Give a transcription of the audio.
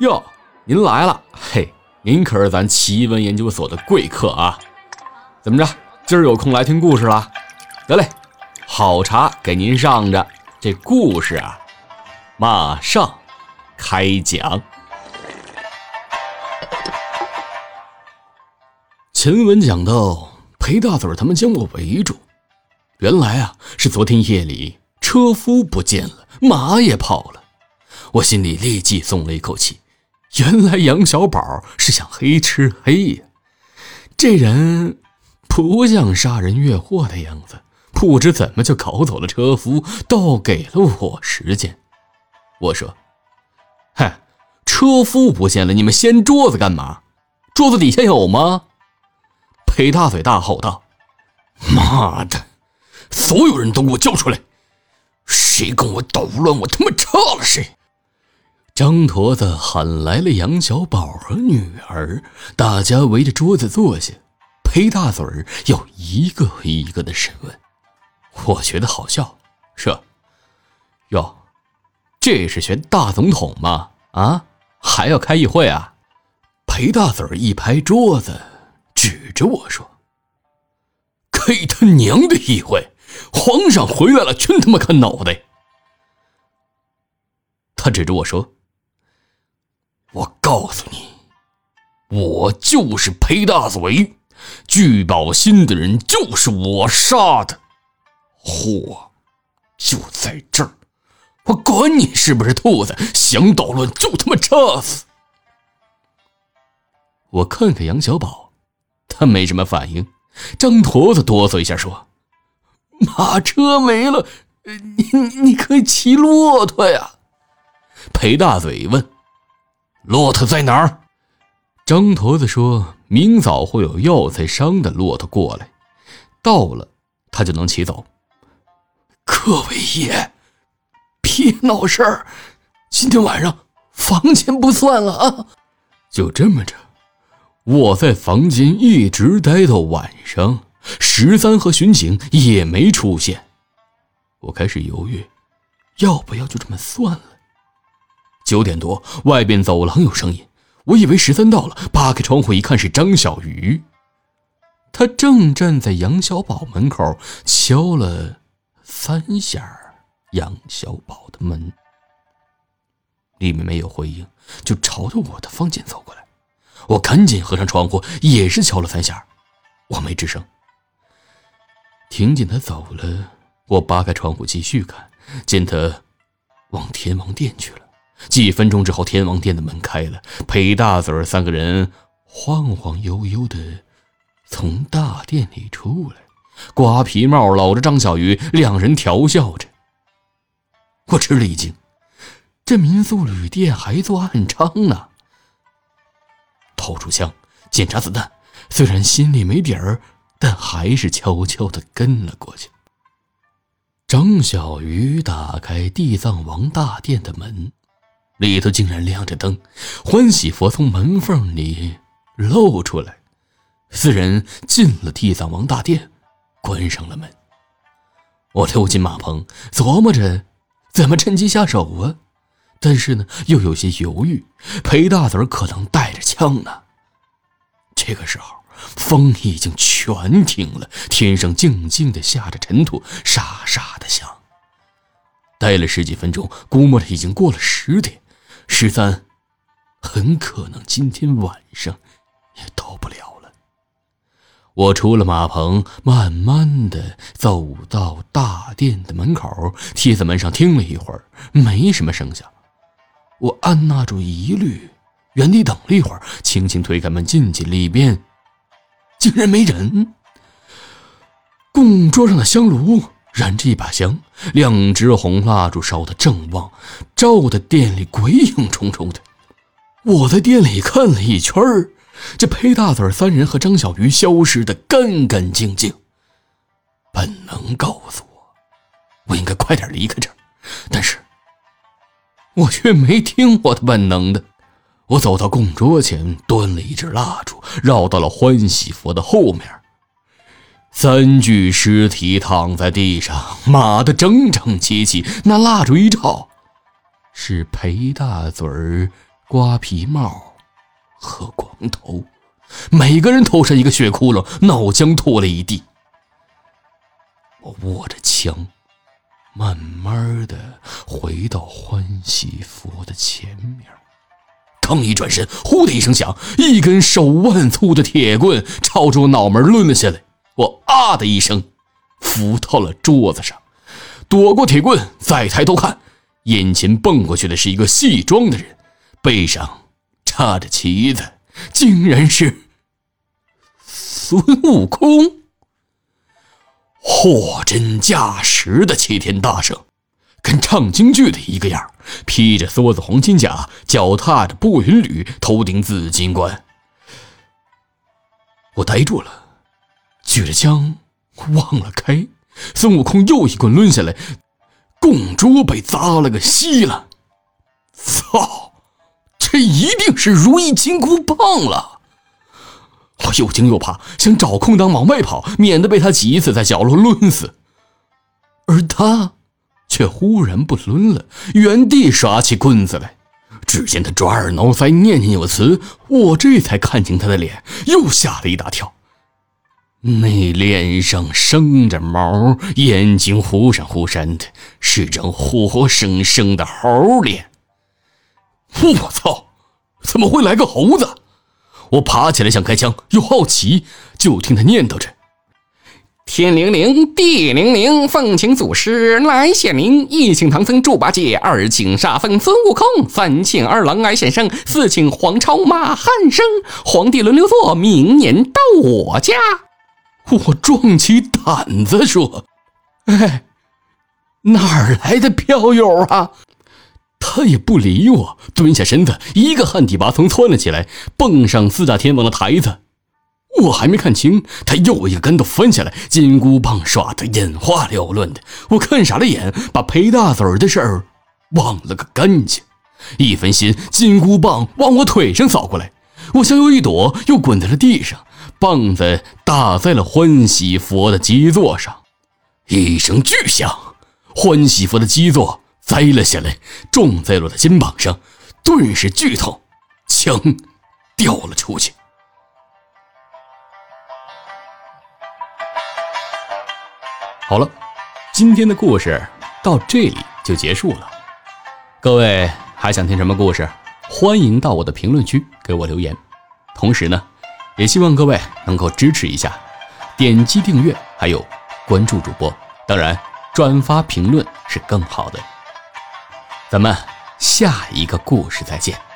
哟，您来了，嘿，您可是咱奇闻研究所的贵客啊！怎么着，今儿有空来听故事了？得嘞，好茶给您上着。这故事啊，马上开讲。前文讲到，裴大嘴他们将我围住，原来啊是昨天夜里车夫不见了，马也跑了，我心里立即松了一口气。原来杨小宝是想黑吃黑呀，这人不像杀人越货的样子。不知怎么就搞走了车夫，倒给了我时间。我说：“嗨，车夫不见了，你们掀桌子干嘛？桌子底下有吗？”裴大嘴大吼道：“妈的！所有人都给我叫出来！谁跟我捣乱，我他妈插了谁！”张坨子喊来了杨小宝和女儿，大家围着桌子坐下。裴大嘴儿要一个一个的审问。我觉得好笑，说：“哟，这是选大总统吗？啊，还要开议会啊？”裴大嘴儿一拍桌子，指着我说：“开他娘的议会！皇上回来了，全他妈看脑袋！”他指着我说：“我告诉你，我就是裴大嘴，聚宝新的人就是我杀的。”货就在这儿，我管你是不是兔子，想捣乱就他妈插死！我看看杨小宝，他没什么反应。张坨子哆嗦一下说：“马车没了，你你可以骑骆驼呀。”裴大嘴问：“骆驼在哪儿？”张坨子说：“明早会有药材商的骆驼过来，到了他就能骑走。”各位爷，别闹事儿！今天晚上房钱不算了啊！就这么着，我在房间一直待到晚上，十三和巡警也没出现。我开始犹豫，要不要就这么算了？九点多，外边走廊有声音，我以为十三到了，扒开窗户一看，是张小鱼，他正站在杨小宝门口，敲了。三下杨小宝的门，里面没有回应，就朝着我的房间走过来。我赶紧合上窗户，也是敲了三下，我没吱声。听见他走了，我扒开窗户继续看，见他往天王殿去了。几分钟之后，天王殿的门开了，裴大嘴儿三个人晃晃悠悠的从大殿里出来。瓜皮帽搂着张小鱼，两人调笑着。我吃了一惊，这民宿旅店还做暗娼呢。掏出枪检查子弹，虽然心里没底儿，但还是悄悄的跟了过去。张小鱼打开地藏王大殿的门，里头竟然亮着灯，欢喜佛从门缝里露出来。四人进了地藏王大殿。关上了门，我溜进马棚，琢磨着怎么趁机下手啊。但是呢，又有些犹豫。裴大嘴可能带着枪呢。这个时候，风已经全停了，天上静静的下着尘土，沙沙的响。待了十几分钟，估摸着已经过了十点，十三很可能今天晚上也到不了了。我出了马棚，慢慢的走到大殿的门口，贴在门上听了一会儿，没什么声响。我按捺住疑虑，原地等了一会儿，轻轻推开门进去，里边竟然没人。供桌上的香炉燃着一把香，两支红蜡烛烧得正旺，照得店里鬼影重重的。我在店里看了一圈儿。这裴大嘴三人和张小鱼消失的干干净净。本能告诉我，我应该快点离开这儿，但是，我却没听我的本能的。我走到供桌前，端了一支蜡烛，绕到了欢喜佛的后面。三具尸体躺在地上，码的整整齐齐。那蜡烛一照，是裴大嘴儿瓜皮帽和光头，每个人头上一个血窟窿，脑浆吐了一地。我握着枪，慢慢的回到欢喜佛的前面。刚一转身，呼的一声响，一根手腕粗的铁棍朝着我脑门抡了下来。我啊的一声，伏到了桌子上，躲过铁棍，再抬头看，眼前蹦过去的是一个戏装的人，背上插着旗子，竟然是孙悟空。货真价实的齐天大圣，跟唱京剧的一个样披着梭子黄金甲，脚踏着步云履，头顶紫金冠。我呆住了，举着枪忘了开，孙悟空又一棍抡下来，供桌被砸了个稀烂。操！这一定是如意金箍棒了。我又惊又怕，想找空档往外跑，免得被他急死在角落抡死。而他却忽然不抡了，原地耍起棍子来。只见他抓耳挠腮，念念有词。我这才看清他的脸，又吓了一大跳。那脸上生着毛，眼睛忽闪忽闪的，是张活生生的猴脸。我操！怎么会来个猴子？我爬起来想开枪，又好奇，就听他念叨着：“天灵灵，地灵灵，奉请祖师来显灵。一请唐僧猪八戒，二请沙僧孙悟空，三请二郎来显圣，四请黄超马汉生。皇帝轮流坐，明年到我家。”我壮起胆子说：“哎，哪儿来的票友啊？”他也不理我，蹲下身子，一个旱地拔葱窜了起来，蹦上四大天王的台子。我还没看清，他又一个跟头翻下来，金箍棒耍得眼花缭乱的。我看傻了眼，把裴大嘴的事儿忘了个干净。一分心，金箍棒往我腿上扫过来，我向右一躲，又滚在了地上，棒子打在了欢喜佛的基座上，一声巨响，欢喜佛的基座。栽了下来，撞在了我的肩膀上，顿时剧痛，枪掉了出去。好了，今天的故事到这里就结束了。各位还想听什么故事？欢迎到我的评论区给我留言。同时呢，也希望各位能够支持一下，点击订阅，还有关注主播。当然，转发评论是更好的。咱们下一个故事再见。